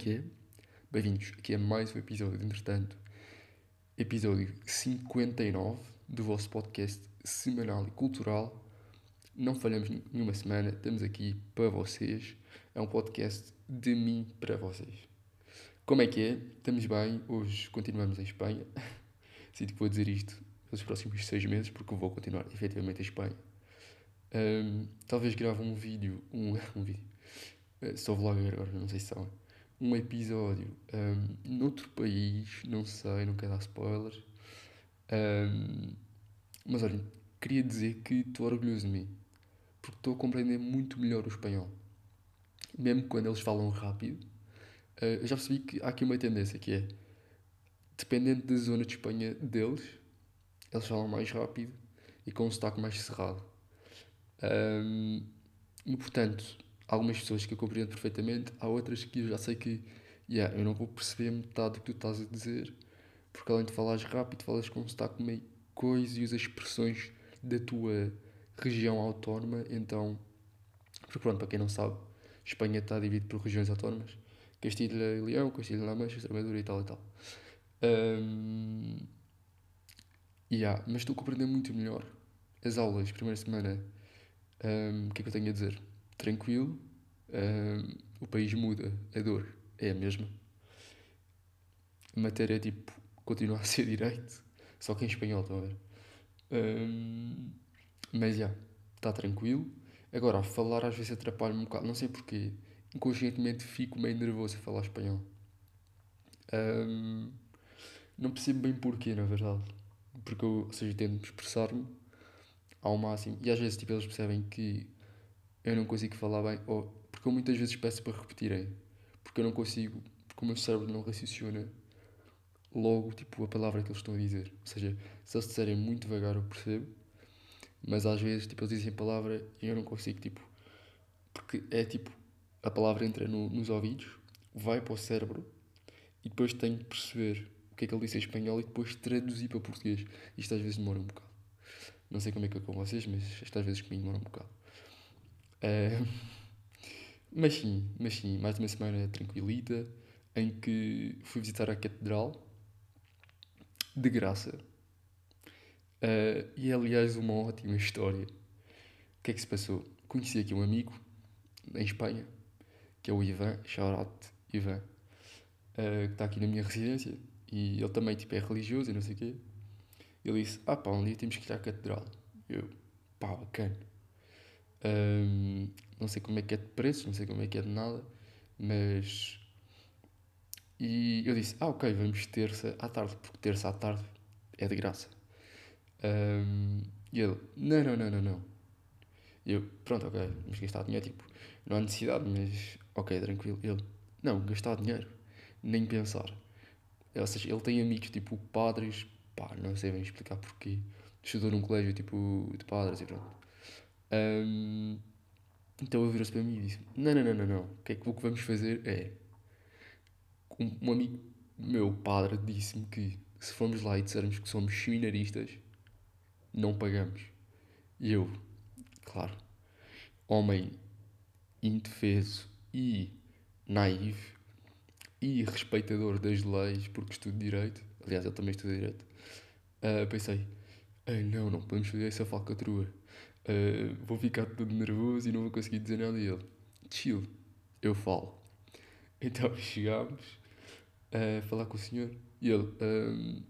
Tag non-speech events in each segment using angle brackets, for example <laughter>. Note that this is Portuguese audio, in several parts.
que é? Bem-vindos aqui a mais um episódio, entretanto, episódio 59 do vosso podcast semanal e cultural. Não falhamos nenhuma semana, estamos aqui para vocês. É um podcast de mim para vocês. Como é que é? Estamos bem, hoje continuamos em Espanha. <laughs> Sinto que vou dizer isto pelos próximos seis meses, porque vou continuar efetivamente em Espanha. Um, talvez grave um vídeo, um, <laughs> um vídeo, uh, sou vlogger agora, não sei se sabem um episódio um, noutro país, não sei, não quero dar spoilers. Um, mas olhem, queria dizer que estou orgulhoso de mim, porque estou a compreender muito melhor o espanhol. Mesmo quando eles falam rápido, uh, eu já percebi que há aqui uma tendência que é, dependendo da zona de Espanha deles, eles falam mais rápido e com um sotaque mais cerrado. Um, e portanto, algumas pessoas que eu compreendo perfeitamente, há outras que eu já sei que yeah, eu não vou perceber metade do que tu estás a dizer, porque além de falares rápido, falas com um sotaque meio coisa e usas expressões da tua região autónoma, então, porque pronto, para quem não sabe, Espanha está dividida por regiões autónomas, Castilha e Leão, Castilha e Mancha, Extremadura e tal e tal. Um, yeah, mas estou a compreender muito melhor as aulas, primeira semana, um, o que é que eu tenho a dizer? Tranquilo, uh, o país muda, a dor é a mesma. A matéria tipo, continua a ser direito, só que em espanhol, estão a ver? Um, mas já, está tranquilo. Agora, a falar às vezes atrapalha-me um bocado, não sei porquê. Inconscientemente fico meio nervoso a falar espanhol. Um, não percebo bem porquê, na verdade. Porque eu, ou seja, tento expressar-me ao máximo. E às vezes, tipo, eles percebem que eu não consigo falar bem, ou porque eu muitas vezes peço para repetirem, porque eu não consigo, porque o meu cérebro não raciocina logo tipo a palavra que eles estão a dizer. Ou seja, se eles disserem muito devagar eu percebo, mas às vezes tipo, eles dizem palavra e eu não consigo, tipo, porque é tipo, a palavra entra no, nos ouvidos, vai para o cérebro e depois tenho de perceber o que é que ele disse em espanhol e depois traduzir para português. Isto às vezes demora um bocado. Não sei como é que é com vocês, mas isto às vezes comigo demora um bocado. Uh, <laughs> mas sim, mas sim, mais uma semana tranquilita em que fui visitar a catedral de graça. Uh, e é aliás uma ótima história. O que é que se passou? Conheci aqui um amigo em Espanha, que é o Ivan, shout Ivan, uh, que está aqui na minha residência e ele também tipo, é religioso e não sei o quê. Ele disse: Ah, pá, um dia temos que ir à catedral. Eu, pá, bacana. Um, não sei como é que é de preços, não sei como é que é de nada, mas. E eu disse: Ah, ok, vamos terça à tarde, porque terça à tarde é de graça. Um, e ele: Não, não, não, não, não. E eu: Pronto, ok, vamos gastar dinheiro. Tipo, não há necessidade, mas ok, tranquilo. Ele: Não, gastar dinheiro, nem pensar. Ou seja, ele tem amigos tipo padres, pá, não sei bem explicar porquê. Estudou num colégio tipo de padres e pronto. Um, então ele virou-se para mim e disse: Não, não, não, não, não. O que é que, o que vamos fazer é. Um, um amigo meu, padre, disse-me que se formos lá e dissermos que somos seminaristas, não pagamos. E eu, claro, homem indefeso e naivo e respeitador das leis, porque estudo Direito, aliás, eu também estudo Direito, uh, pensei: Não, não podemos fazer essa falcatrua uh, vou ficar todo nervoso e não vou conseguir dizer nada a ele. Chill, eu falo. Então <laughs> chegámos a falar com o senhor e ele, um,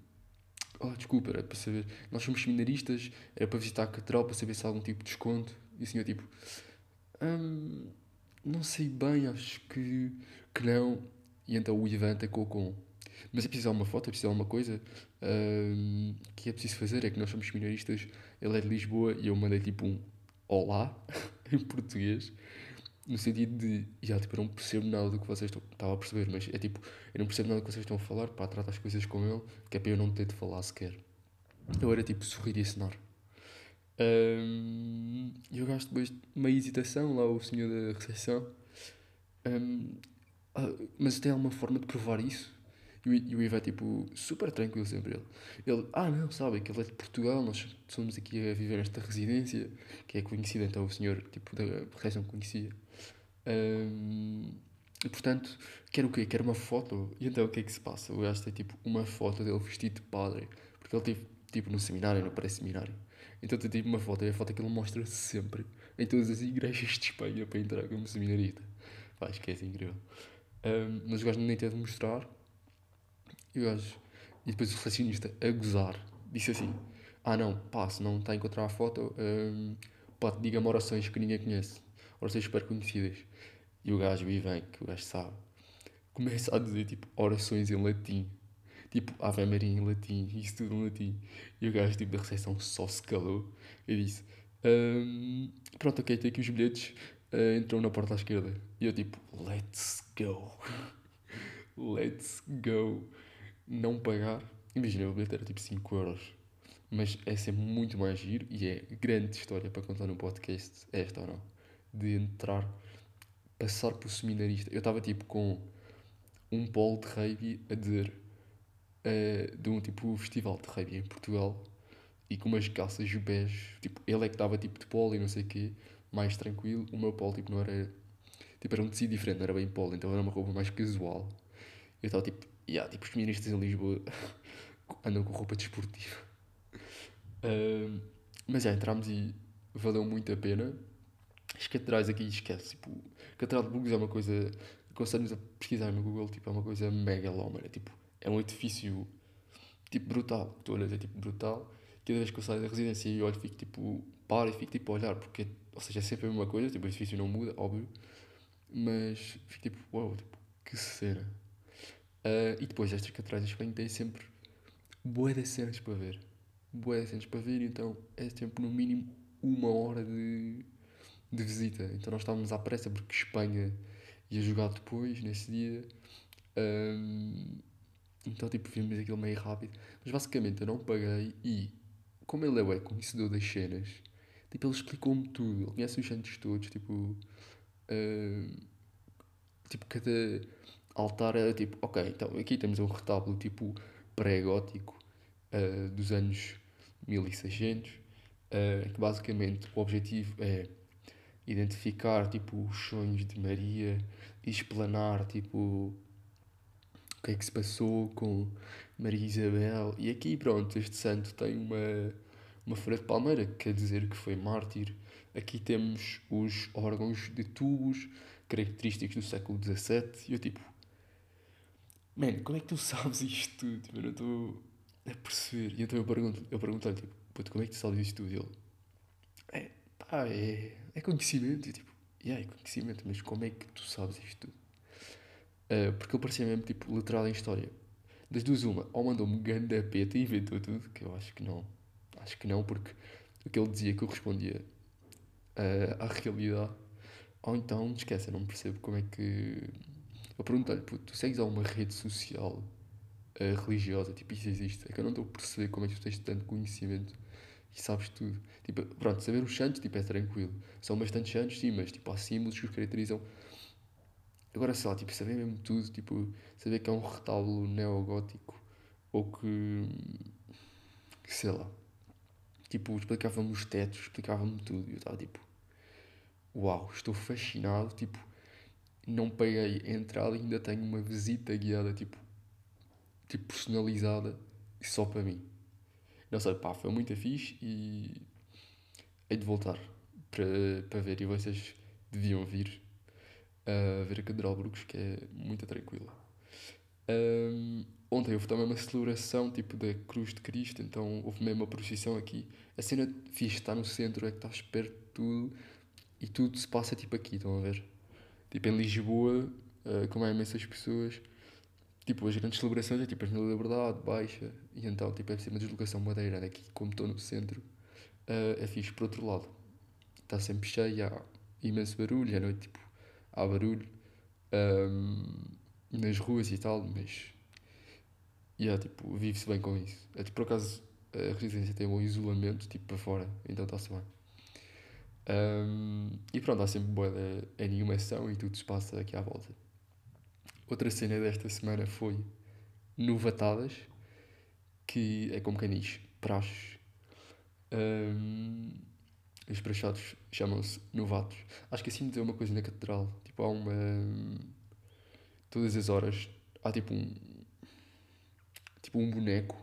oh, desculpa, era para saber, nós somos seminaristas, era para visitar a catedral para saber se há algum tipo de desconto. E o senhor, tipo, um, não sei bem, acho que, que não. E então o Ivan tacou com mas é preciso uma foto, é preciso alguma coisa um, que é preciso fazer. É que nós somos seminaristas, ele é de Lisboa e eu mandei tipo um olá <laughs> em português, no sentido de, já, tipo, eu não percebo nada do que vocês estão. Estava a perceber, mas é tipo, eu não percebo nada do que vocês estão a falar, pá, trata as coisas com ele, que é para eu não ter de falar sequer. Eu era tipo sorrir e assinar. Um, eu gasto depois de uma hesitação lá, o senhor da recepção. Um, ah, mas tem alguma forma de provar isso? E o Ivo é tipo super tranquilo sempre. Ele, ele ah não, sabe que ele é de Portugal, nós somos aqui a viver nesta residência, que é conhecida, então o senhor tipo da recepção conhecia. Um, e portanto, quer o quê? Quer uma foto. E então o que é que se passa? O gajo tem tipo uma foto dele vestido de padre. Porque ele teve tipo no seminário, no pré-seminário. Então tem tipo uma foto, e a foto que ele mostra sempre em todas as igrejas de Espanha para entrar como seminarista. Pá, esquece, é incrível. Um, mas o gajo nem teve de mostrar. E o gajo. E depois o recepcionista, a gozar, disse assim: Ah, não, pá, se não está a encontrar a foto, um, pá, diga-me orações que ninguém conhece. Orações super conhecidas. E o gajo e vem, que o gajo sabe, começa a dizer tipo orações em latim. Tipo, Ave Maria em latim, isso tudo em latim. E o gajo tipo da recepção só se calou e disse: um, Pronto, ok, tem aqui os bilhetes, uh, entram na porta à esquerda. E eu tipo, let's go. <laughs> let's go. Não pagar. Imagina, o bilhete era tipo 5 euros. Mas é sempre muito mais giro e é grande história para contar no podcast, esta ou não. De entrar passar por seminarista. Eu estava tipo com um polo de rugby a dizer uh, de um tipo festival de rugby em Portugal e com umas calças pés. Tipo, ele é que estava tipo de polo e não sei o quê, mais tranquilo. O meu polo tipo não era. Tipo, era um tecido diferente, não era bem polo, então era uma roupa mais casual. Eu estava tipo, yeah, tipo, os seminaristas em Lisboa <laughs> andam com roupa desportiva. Uh, mas já entramos e valeu muito a pena. As catedrais aqui esquece, tipo, Catedral de Burgos é uma coisa. Aconselho-nos a pesquisar no Google, tipo, é uma coisa megalómana. Tipo, é um edifício tipo brutal. Estou a olhar, é tipo brutal. Cada vez que eu saio da residência e olho, fico tipo, paro e fico tipo a olhar, porque, ou seja, é sempre a mesma coisa, tipo, o edifício não muda, óbvio, mas fico tipo, uau, wow, tipo, que cena. Uh, e depois catedrais de Espanha têm sempre boas de cenas para ver. Boas de cenas para ver, então é sempre no mínimo uma hora de de visita. Então nós estávamos à pressa porque Espanha ia jogar depois, nesse dia. Um, então, tipo, vimos aquilo meio rápido. Mas basicamente eu não paguei e, como ele é conhecedor das cenas, tipo, ele explicou-me tudo. Ele conhece os santos todos, tipo. Um, tipo, cada altar era tipo, ok, então aqui temos um retábulo tipo pré-gótico uh, dos anos 1600, uh, que basicamente o objetivo é identificar tipo os sonhos de Maria e explanar tipo o que é que se passou com Maria Isabel. E aqui pronto, este santo tem uma, uma folha de palmeira, que quer dizer que foi mártir. Aqui temos os órgãos de tubos característicos do século XVII. E eu tipo, man, como é que tu sabes isto tudo? Tipo, eu não estou a perceber. E então eu pergunto, eu pergunto tipo, puto, como é que tu sabes isto tudo? Ele, é, pá, é é conhecimento. E tipo, yeah, é conhecimento, mas como é que tu sabes isto tudo? Uh, porque ele parecia mesmo tipo literal em história. Das duas, uma, ou mandou-me ganda peta e inventou tudo, que eu acho que não. Acho que não, porque o que ele dizia que eu respondia uh, à realidade. Ou então, esquece, eu não percebo como é que. Eu pergunto-lhe, tu segues alguma rede social uh, religiosa? Tipo, isso existe? É que eu não estou a perceber como é que tu tens tanto conhecimento e sabes tudo. Tipo, pronto, saber os santos tipo, é tranquilo. São bastantes santos, sim, mas tipo, há símbolos que os caracterizam. Agora, sei lá, tipo, saber mesmo tudo, tipo, saber que é um retábulo neogótico ou que. sei lá. Tipo, explicava-me os tetos, explicava-me tudo. E eu estava tipo, uau, estou fascinado. Tipo, não paguei a entrada e ainda tenho uma visita guiada, tipo, tipo personalizada só para mim. Não sei, pá, foi muito fixe e hei de voltar para, para ver. E vocês deviam vir a ver a Catedral de Brugos, que é muito tranquila. Um, ontem houve também uma celebração tipo da Cruz de Cristo, então houve mesmo uma procissão aqui. A cena fixe está no centro, é que estás perto de tudo e tudo se passa tipo aqui, estão a ver? Tipo em Lisboa, uh, como há imensas pessoas, tipo, as grandes celebrações é tipo as na Liberdade, Baixa, e então tipo, é ser uma deslocação madeira. Aqui, como estou no centro, uh, é fixe. Por outro lado, está sempre cheio, há imenso barulho, à noite tipo, há barulho um, nas ruas e tal, mas yeah, tipo, vive-se bem com isso. É, tipo, por acaso a residência tem um isolamento tipo para fora, então está-se bem. Um, e pronto, há sempre boa animação e tudo se passa aqui à volta. Outra cena desta semana foi novatadas, que é como quem diz, praxes. Um, os praxados chamam-se novatos. Acho que assim me uma coisa na catedral. Tipo, há uma. todas as horas há tipo um. Tipo um boneco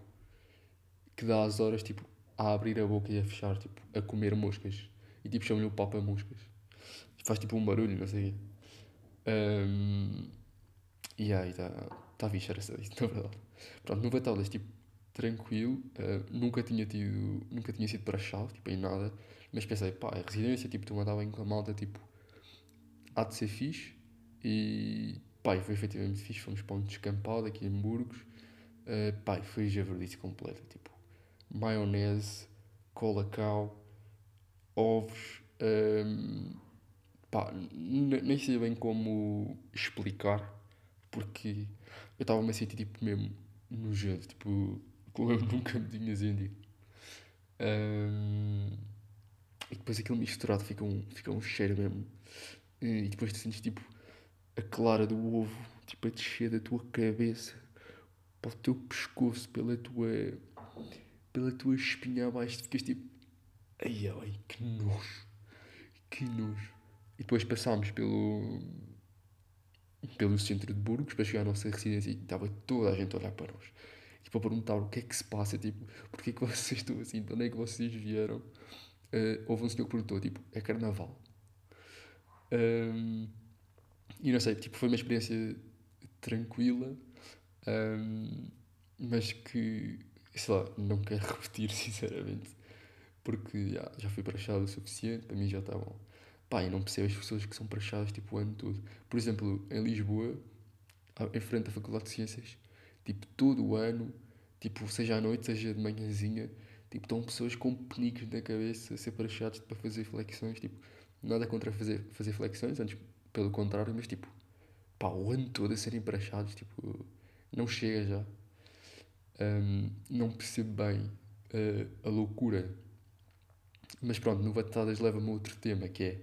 que dá as horas tipo a abrir a boca e a fechar, tipo, a comer moscas. E tipo chama-lhe o papa moscas. Faz tipo um barulho, não sei o quê. Um, e aí está tá fixe, era só isso, <laughs> na verdade. Pronto, no Batalas, tipo, tranquilo, uh, nunca tinha tido, nunca tinha sido para chave, tipo, em nada, mas pensei, pá, a residência, tipo, tu mandava bem com a malta, tipo, há de ser fixe, e, pá, foi efetivamente fixe, fomos para um descampado aqui em Burgos, uh, pá, foi javardice completa, tipo, maionese, colacau, ovos, um, pá, nem sei bem como explicar, porque eu estava-me a sentir, tipo, mesmo nojento, tipo, <laughs> como eu nunca me tinha sentido. Um, e depois aquilo misturado fica um, fica um cheiro mesmo. E depois tu sentes, tipo, a clara do ovo, tipo, a descer da tua cabeça para o teu pescoço, pela tua pela tua espinha abaixo, ficas tipo, ai ai, que nojo, que nojo. E depois passámos pelo, pelo centro de Burgos para chegar à nossa residência e estava toda a gente a olhar para nós. E para perguntar o que é que se passa, tipo, porque é que vocês estão assim, de onde é que vocês vieram? Uh, houve um senhor que perguntou, tipo, é carnaval? Um, e não sei, tipo, foi uma experiência tranquila, um, mas que sei lá, não quero <laughs> repetir, sinceramente. Porque já, fui prachado o suficiente, para mim já está bom. Pá, e não percebo as pessoas que são praxadas tipo o ano todo. Por exemplo, em Lisboa, em frente à Faculdade de Ciências, tipo, todo o ano, tipo, seja à noite, seja de manhãzinha, tipo, estão pessoas com penicos na cabeça a ser praxados para fazer flexões, tipo, nada contra fazer, fazer flexões, antes pelo contrário, mas tipo, pá, o ano todo a serem praxados, tipo, não chega já um, não percebo bem uh, a loucura. Mas pronto, no leva-me a outro tema que é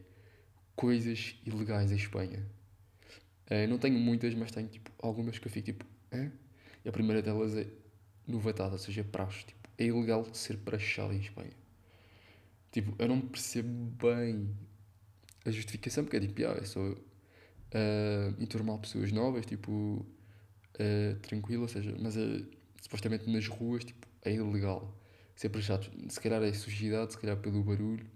coisas ilegais em Espanha. Uh, não tenho muitas, mas tenho tipo, algumas que eu fico tipo, Hã? E a primeira delas é novatada, ou seja, praxe. Tipo, é ilegal ser praxado em Espanha. Tipo, eu não percebo bem a justificação, porque é tipo, ah, é só uh, enturmar pessoas novas, tipo, uh, tranquilo, ou seja, mas supostamente nas ruas, tipo, é ilegal ser prejado. Se calhar é sujidade, se calhar pelo barulho.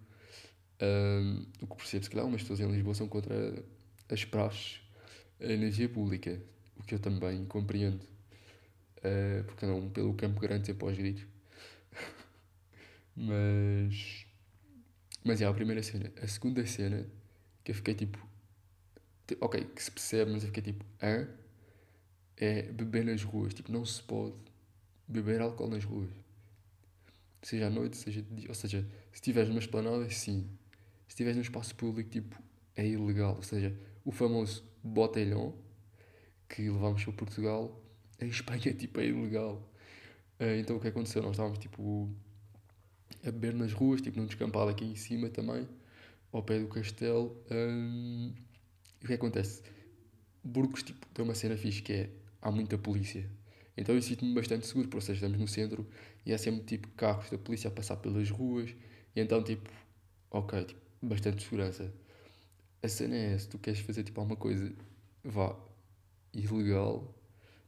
Um, o que percebo, se calhar, umas pessoas em Lisboa são contra as praxes, a energia pública, o que eu também compreendo. Uh, porque não pelo campo grande sempre aos gritos. <laughs> mas. Mas é a primeira cena. A segunda cena, que eu fiquei tipo. Ok, que se percebe, mas eu fiquei tipo. Hã? É beber nas ruas. Tipo, não se pode beber álcool nas ruas. Seja à noite, seja de dia. Ou seja, se estiveres numa esplanada, sim. Se estiveres num espaço público, tipo, é ilegal. Ou seja, o famoso botelhão que levámos para Portugal, <laughs> em Espanha, tipo, é ilegal. Uh, então o que aconteceu? Nós estávamos, tipo, a beber nas ruas, tipo, num descampado aqui em cima também, ao pé do castelo. Um, e o que acontece? Burgos, tipo, tem uma cena fixe que é, há muita polícia. Então eu sinto-me bastante seguro, porque seja, estamos no centro e há sempre tipo carros da polícia a passar pelas ruas e então tipo, ok, tipo, bastante segurança. A cena é se tu queres fazer tipo alguma coisa, vá, ilegal,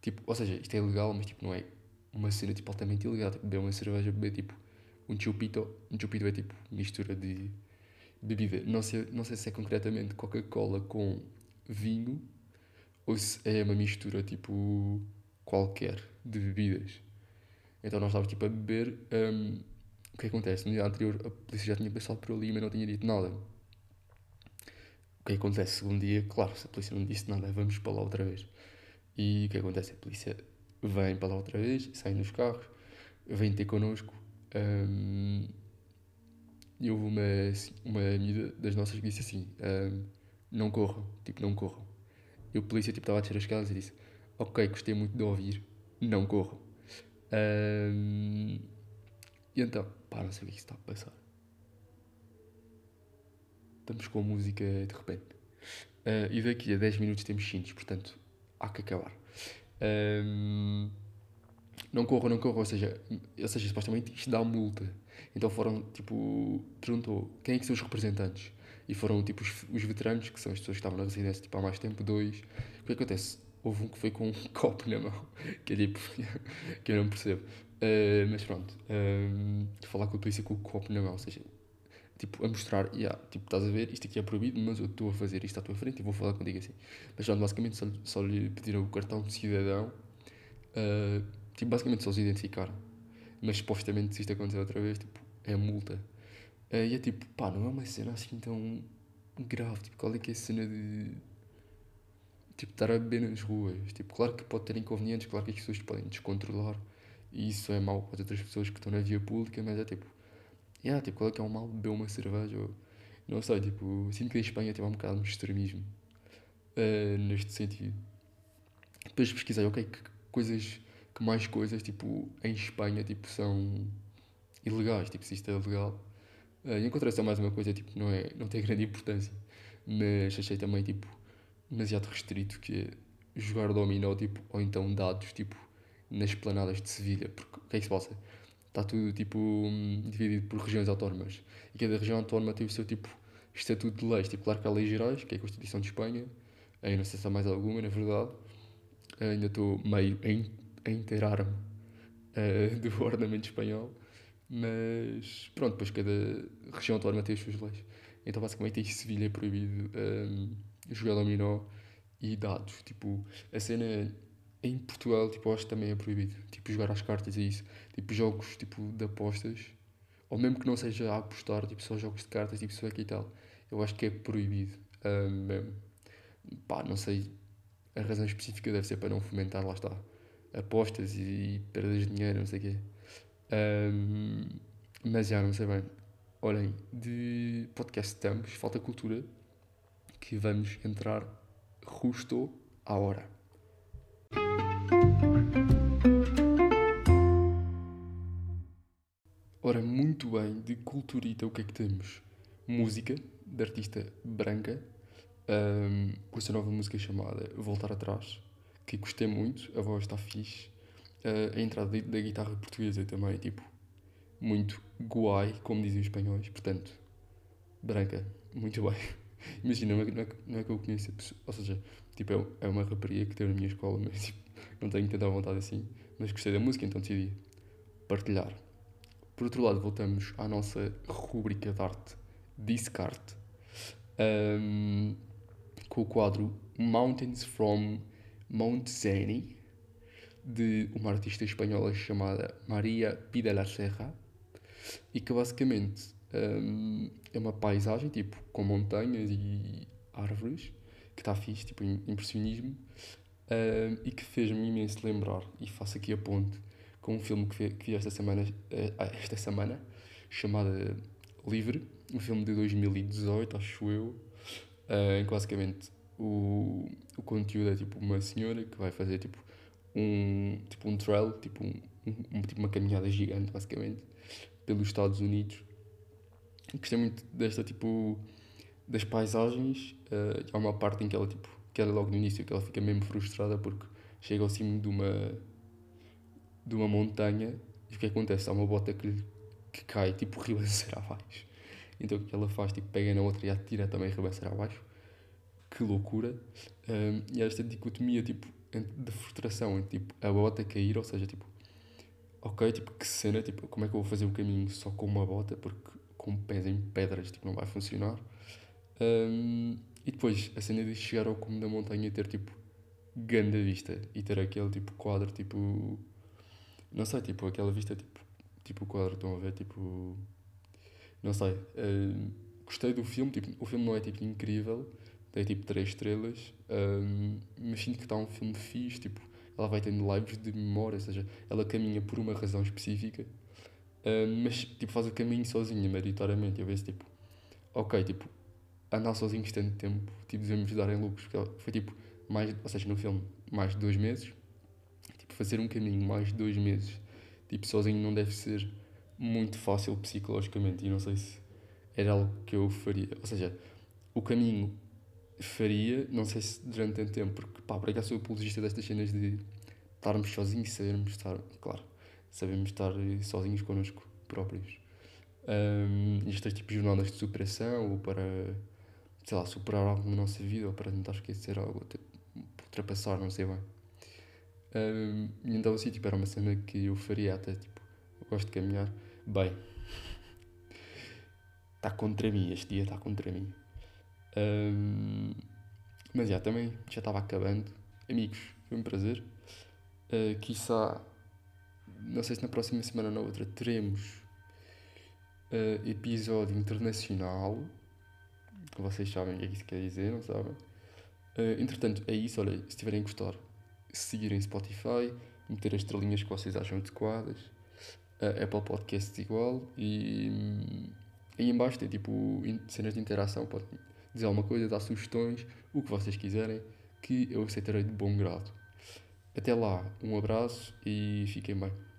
tipo, ou seja, isto é ilegal, mas tipo não é uma cena tipo altamente ilegal, tipo, beber uma cerveja, beber tipo um chupito, um chupito é tipo mistura de bebida, não sei, não sei se é concretamente Coca-Cola com vinho ou se é uma mistura tipo qualquer de bebidas. Então nós estávamos tipo a beber. Um, o que acontece? No dia anterior a polícia já tinha passado por ali, mas não tinha dito nada. O que acontece? Segundo dia, claro, se a polícia não disse nada, vamos para lá outra vez. E o que acontece? A polícia vem para lá outra vez, sai nos carros, vem ter connosco. Um, e houve uma, uma amiga das nossas que disse assim: um, Não corram, tipo, não corram. E o polícia tipo, estava a descer as escadas e disse: Ok, gostei muito de ouvir, não corram. Um, e então, pá, não sei o que é está a passar. Estamos com a música de repente. Uh, e daqui a 10 minutos temos cintos, portanto, há que acabar. Um, não corram, não corram, ou seja, ou seja, supostamente isto dá multa. Então foram, tipo, perguntou quem é que são os representantes? E foram, tipo, os, os veteranos, que são as pessoas que estavam na residência tipo, há mais tempo, dois. O que acontece? Houve um que foi com um <laughs> copo na mão, que é tipo, <laughs> que eu não percebo. Uh, mas pronto, um, falar com a polícia com o copo na mão, ou seja, tipo, a mostrar, yeah, tipo, estás a ver, isto aqui é proibido, mas eu estou a fazer isto à tua frente e vou falar contigo assim. Mas pronto, basicamente só, só lhe pediram o cartão de cidadão, uh, tipo, basicamente só se identificar. Mas supostamente se isto acontecer outra vez, tipo, é multa. Uh, e é tipo, pá, não é uma cena assim tão grave, tipo, qual é que é a cena de tipo, estar a beber nas ruas. Tipo, claro que pode ter inconvenientes, claro que as pessoas podem descontrolar e isso é mau para as outras pessoas que estão na via pública, mas é tipo, yeah, tipo, qual é que é o mal beber uma cerveja? Ou, não sei, tipo, sinto que em Espanha tem um bocado de extremismo uh, neste sentido. Depois pesquisei, ok, que coisas, que mais coisas, tipo, em Espanha, tipo, são ilegais, tipo, se isto é legal. Uh, encontrei só mais uma coisa, tipo, não, é, não tem grande importância, mas achei também, tipo, demasiado restrito que é jogar dominó, tipo, ou então dados, tipo, nas planadas de Sevilha, porque o que é que se passa? Está tudo, tipo, dividido por regiões autónomas, e cada região autónoma tem o seu, tipo, estatuto de leis, tipo, claro que há leis gerais, que é a Constituição de Espanha, aí não sei se há mais alguma, na verdade, ainda estou meio a inteirar-me uh, <laughs> do ordenamento espanhol, mas pronto, depois cada região autónoma tem as suas leis. Então basicamente em Sevilha é proibido um, jogar dominó e dados. Tipo, a cena em Portugal, tipo, acho que também é proibido. Tipo, jogar às cartas e isso. Tipo, jogos, tipo, de apostas. Ou mesmo que não seja a apostar, tipo, só jogos de cartas, tipo, só aqui e tal. Eu acho que é proibido. Um. Pá, não sei. A razão específica deve ser para não fomentar, lá está. Apostas e perdas de dinheiro, não sei o quê. Um, mas já, não sei bem. Olhem, de podcast estamos, falta cultura que vamos entrar justo à hora. Ora, muito bem, de culturita o que é que temos? Música, de artista branca, um, com essa nova música chamada Voltar Atrás, que gostei muito, a voz está fixe, uh, a entrada da guitarra portuguesa também, tipo, muito guai, como dizem os espanhóis, portanto, branca, muito bem. Imagina, não é, não, é, não é que eu conheço a pessoa, ou seja, tipo, é, é uma rapariga que teve na minha escola, mas tipo, não tenho tanta vontade assim, mas gostei da música, então decidi partilhar. Por outro lado, voltamos à nossa rubrica de arte, Discarte, um, com o quadro Mountains from Mount Zeni, de uma artista espanhola chamada Maria Pida la Serra, e que basicamente um, é uma paisagem, tipo, com montanhas e árvores, que está fixe, tipo, impressionismo, um, e que fez-me imenso lembrar, e faço aqui a ponte, com um filme que vi, esta semana, uh, esta semana, chamado Livre, um filme de 2018, acho eu, em que basicamente o, o conteúdo é tipo uma senhora que vai fazer tipo um, tipo um trail, tipo, um, um, tipo uma caminhada gigante basicamente, pelos Estados Unidos gostei muito desta tipo das paisagens uh, há uma parte em que ela tipo que ela logo no início que ela fica mesmo frustrada porque chega ao cimo de uma de uma montanha e o que acontece? Há uma bota que, que cai tipo ribanceira <laughs> abaixo. Então o que ela faz? Tipo pega na outra e atira também ribanceira abaixo. Que loucura. Um, eh, e esta dicotomia tipo de frustração entre tipo a bota cair ou seja tipo ok tipo que cena tipo como é que eu vou fazer o caminho só com uma bota? Porque com pés em pedras, tipo, não vai funcionar. Um, e depois a cena de chegar ao cume da montanha e ter tipo grande vista e ter aquele tipo quadro, tipo. Não sei, tipo aquela vista, tipo, tipo quadro, estão a ver, tipo. Não sei. Um, gostei do filme, tipo, o filme não é tipo incrível, tem tipo 3 estrelas, um, mas sinto que está um filme fixe, tipo, ela vai tendo lives de memória, ou seja, ela caminha por uma razão específica Uh, mas tipo faz o caminho sozinha, maioritariamente. Eu vejo tipo, ok, tipo, andar sozinho tanto tempo, tipo, devemos dar em lucros, porque foi tipo, mais, ou seja, no filme, mais de dois meses, tipo, fazer um caminho mais de dois meses, tipo, sozinho não deve ser muito fácil psicologicamente, e não sei se era algo que eu faria, ou seja, o caminho faria, não sei se durante tanto tempo, porque pá, por acaso sou apologista destas cenas de estarmos sozinhos, sabermos estar, claro, sabemos estar sozinhos connosco próprios. Um, estas tipo de jornadas de superação ou para, sei lá, superar algo na nossa vida ou para tentar esquecer algo, ultrapassar, não sei bem. Um, então assim, tipo, era uma cena que eu faria até, tipo, eu gosto de caminhar. Bem, está <laughs> contra mim, este dia está contra mim. Um, mas já, também já estava acabando. Amigos, foi um prazer. Uh, quiçá, não sei se na próxima semana ou na outra, teremos uh, episódio internacional. Vocês sabem o que é que isso quer dizer, não sabem? Uh, entretanto, é isso. Olha, se tiverem a gostar, seguirem Spotify, meter as estrelinhas que vocês acham adequadas. Uh, Apple Podcasts igual. E aí embaixo tem tipo cenas de interação. Podem dizer alguma coisa, dar sugestões, o que vocês quiserem, que eu aceitarei de bom grado. Até lá, um abraço e fiquem bem.